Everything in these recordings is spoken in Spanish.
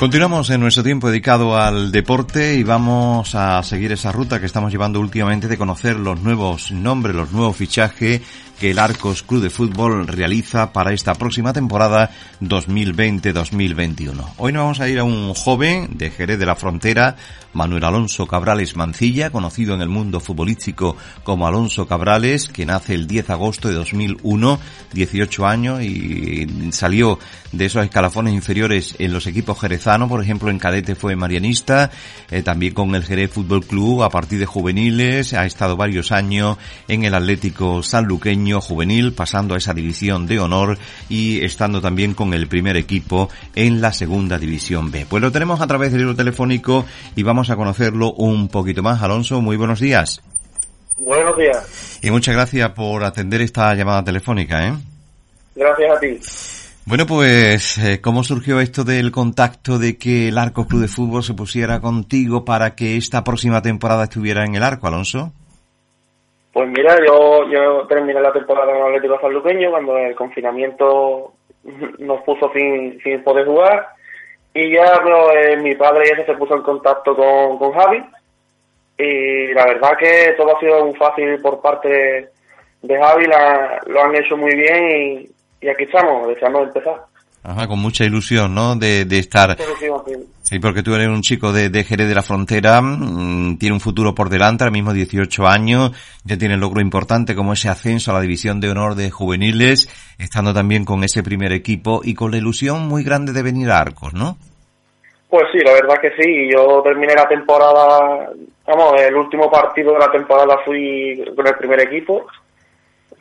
Continuamos en nuestro tiempo dedicado al deporte y vamos a seguir esa ruta que estamos llevando últimamente de conocer los nuevos nombres, los nuevos fichajes que el Arcos Club de Fútbol realiza para esta próxima temporada 2020-2021. Hoy nos vamos a ir a un joven de Jerez de la Frontera, Manuel Alonso Cabrales Mancilla, conocido en el mundo futbolístico como Alonso Cabrales, que nace el 10 de agosto de 2001, 18 años y salió de esos escalafones inferiores en los equipos jerezanos, por ejemplo en cadete fue marianista, eh, también con el Jerez Fútbol Club a partir de juveniles, ha estado varios años en el Atlético Sanluqueño juvenil, pasando a esa división de honor y estando también con el primer equipo en la segunda división B. Pues lo tenemos a través del libro telefónico y vamos a conocerlo un poquito más. Alonso, muy buenos días. Buenos días. Y muchas gracias por atender esta llamada telefónica, ¿eh? Gracias a ti. Bueno, pues, eh, ¿cómo surgió esto del contacto de que el Arco Club de Fútbol se pusiera contigo para que esta próxima temporada estuviera en el Arco, Alonso? Pues mira, yo, yo terminé la temporada con Atlético Sanluqueño cuando el confinamiento nos puso sin, sin poder jugar y ya eh, mi padre ya se puso en contacto con, con Javi y la verdad que todo ha sido muy fácil por parte de Javi, la, lo han hecho muy bien y, y aquí estamos, deseando empezar. Ajá, con mucha ilusión, ¿no? De, de estar... Sí, porque tú eres un chico de, de Jerez de la Frontera, mm, tiene un futuro por delante, ahora mismo 18 años, ya tiene logro importante como ese ascenso a la división de honor de juveniles, estando también con ese primer equipo y con la ilusión muy grande de venir a Arcos, ¿no? Pues sí, la verdad que sí, yo terminé la temporada, vamos, el último partido de la temporada fui con el primer equipo,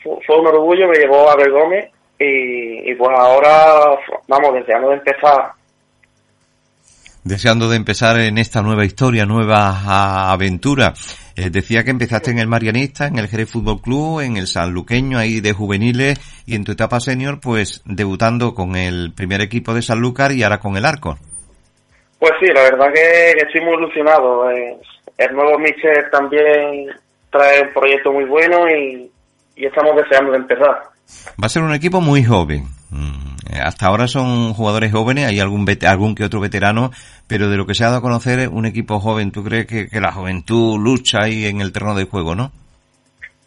fue, un orgullo, me llevó a Gómez y, pues ahora, vamos, deseando de empezar. Deseando de empezar en esta nueva historia, nueva aventura. Eh, decía que empezaste en el Marianista, en el Jerez Fútbol Club, en el Sanluqueño, ahí de juveniles, y en tu etapa senior, pues debutando con el primer equipo de Sanlúcar y ahora con el Arco. Pues sí, la verdad que, estoy muy ilusionado. Eh, el nuevo Michel también trae un proyecto muy bueno y estamos deseando de empezar. Va a ser un equipo muy joven. Mm, hasta ahora son jugadores jóvenes, hay algún algún que otro veterano, pero de lo que se ha dado a conocer es un equipo joven. ¿Tú crees que, la juventud lucha ahí en el terreno de juego, no?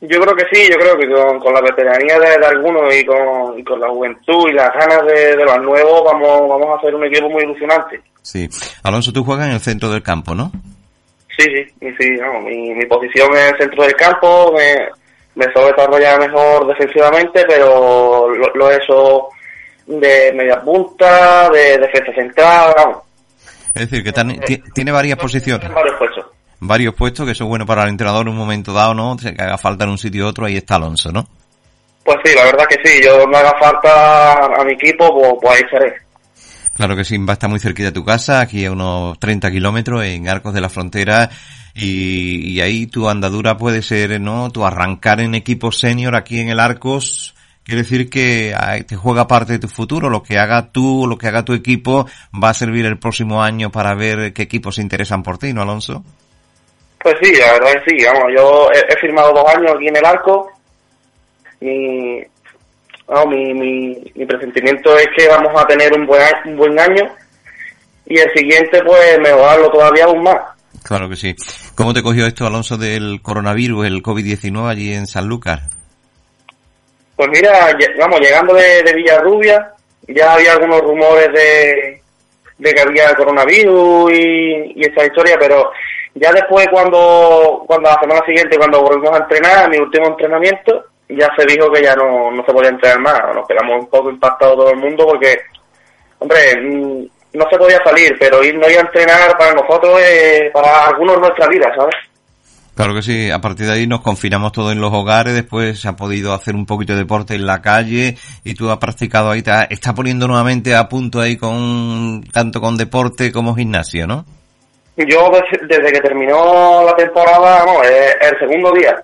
Yo creo que sí, yo creo que con, la veteranía de, algunos y con, la juventud y las ganas de, los nuevos vamos, vamos a hacer un equipo muy ilusionante. Sí. Alonso, tú juegas en el centro del campo, ¿no? Sí, sí, sí, mi, mi posición es el centro del campo, me, me suelo desarrollar mejor defensivamente, pero lo, he hecho de media punta, de defensa central, Es decir, que tiene varias posiciones. Varios puestos. Varios puestos que son buenos para el entrenador en un momento dado, ¿no? Que haga falta en un sitio u otro, ahí está Alonso, ¿no? Pues sí, la verdad que sí. Yo me haga falta a mi equipo, pues, pues ahí seré. Claro que sí, va a estar muy cerquita de tu casa, aquí a unos 30 kilómetros en Arcos de la Frontera y, ahí tu andadura puede ser, ¿no? Tu arrancar en equipo senior aquí en el Arcos, quiere decir que te juega parte de tu futuro, lo que haga tú, lo que haga tu equipo va a servir el próximo año para ver qué equipos se interesan por ti, ¿no, Alonso? Pues sí, la verdad que sí, vamos, yo he, firmado dos años aquí en el Arco, mi, mi, mi, mi presentimiento es que vamos a tener un buen, un buen año y el siguiente pues mejorarlo todavía aún más. Claro que sí. ¿Cómo te cogió esto, Alonso, del coronavirus, el COVID-19 allí en San Lucas? Pues mira, vamos, llegando de, Villarrubia, ya había algunos rumores de, de que había coronavirus y, y esta historia, pero ya después cuando, cuando la semana siguiente, cuando volvimos a entrenar, mi último entrenamiento, ya se dijo que ya no, no se podía entrenar más. Nos quedamos un poco impactados todo el mundo porque, hombre, mm, no se podía salir, pero ir no ir a entrenar para nosotros, para algunos nuestra vida, ¿sabes? Claro que sí, a partir de ahí nos confinamos todos en los hogares, después se ha podido hacer un poquito de deporte en la calle y tú has practicado ahí, te está poniendo nuevamente a punto ahí con tanto con deporte como gimnasio, ¿no? Yo desde que terminó la temporada, vamos, el segundo día,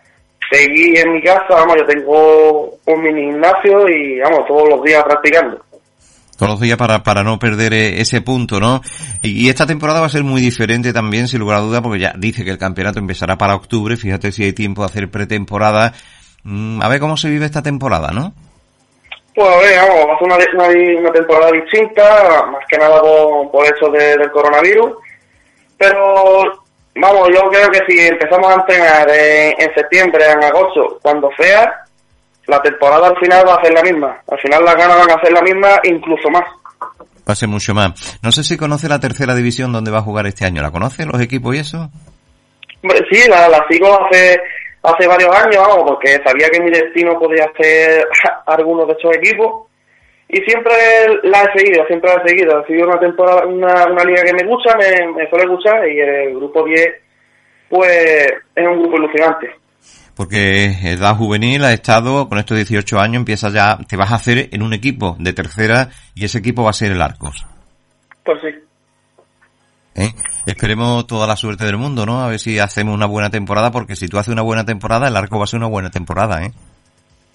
seguí en mi casa, vamos, yo tengo un mini gimnasio y vamos, todos los días practicando todos los días para, para no perder eh, ese punto, ¿no? Y, esta temporada va a ser muy diferente también, sin lugar a duda, porque ya dice que el campeonato empezará para octubre, fíjate si hay tiempo de hacer pretemporada. Mm, a ver cómo se vive esta temporada, ¿no? Pues a ver, vamos, va a ser una, una, temporada distinta, más que nada por, eso del coronavirus, pero vamos, yo creo que si empezamos a entrenar en, en septiembre, en agosto, cuando sea, la temporada al final va a ser la misma. Al final las ganas van a ser la misma, incluso más. Va a ser mucho más. No sé si conoce la tercera división donde va a jugar este año. ¿La conoce los equipos y eso? Sí, la, la sigo hace hace varios años, vamos, porque sabía que mi destino podía ser algunos de estos equipos y siempre la he seguido, siempre la he seguido. Ha sido una temporada, una, una liga que me gusta, me, me suele gustar y el grupo 10 pues es un grupo ilusionante porque edad juvenil ha estado, con estos 18 años, empieza ya, te vas a hacer en un equipo de tercera y ese equipo va a ser el Arcos. Pues sí. ¿Eh? Esperemos toda la suerte del mundo, ¿no? A ver si hacemos una buena temporada, porque si tú haces una buena temporada, el Arco va a ser una buena temporada, ¿eh?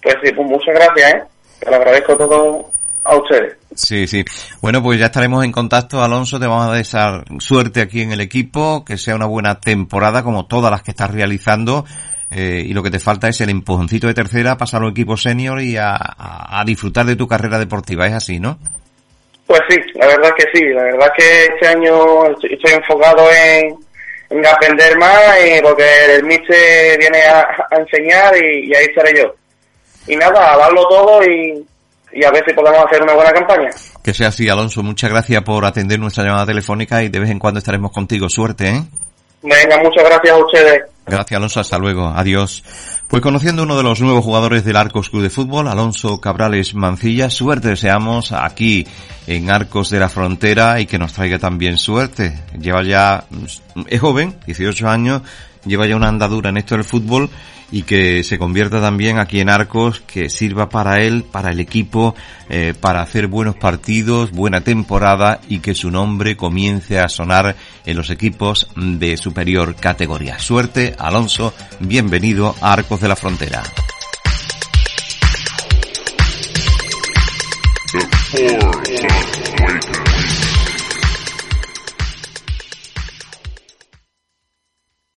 Pues sí, pues muchas gracias, ¿eh? Te lo agradezco todo a ustedes. Sí, sí. Bueno, pues ya estaremos en contacto, Alonso. Te vamos a desear suerte aquí en el equipo, que sea una buena temporada como todas las que estás realizando eh, y lo que te falta es el empujoncito de tercera, pasar a equipo senior y a, disfrutar de tu carrera deportiva. ¿Es así, no? Pues sí, la verdad que sí. La verdad que este año estoy enfocado en, aprender más y porque el mister viene a, enseñar y, ahí estaré yo. Y nada, a darlo todo y, y a ver si podemos hacer una buena campaña. Que sea así, Alonso. Muchas gracias por atender nuestra llamada telefónica y de vez en cuando estaremos contigo. Suerte, ¿eh? Venga, muchas gracias a ustedes. Gracias, Alonso. Hasta luego. Adiós. Pues conociendo uno de los nuevos jugadores del Arcos Club de Fútbol, Alonso Cabrales Mancilla, suerte deseamos aquí en Arcos de la Frontera y que nos traiga también suerte. Lleva ya, es joven, 18 años, lleva ya una andadura en esto del fútbol y que se convierta también aquí en Arcos, que sirva para él, para el equipo, eh, para hacer buenos partidos, buena temporada y que su nombre comience a sonar en los equipos de superior categoría. Suerte, Alonso, bienvenido a Arcos de la Frontera.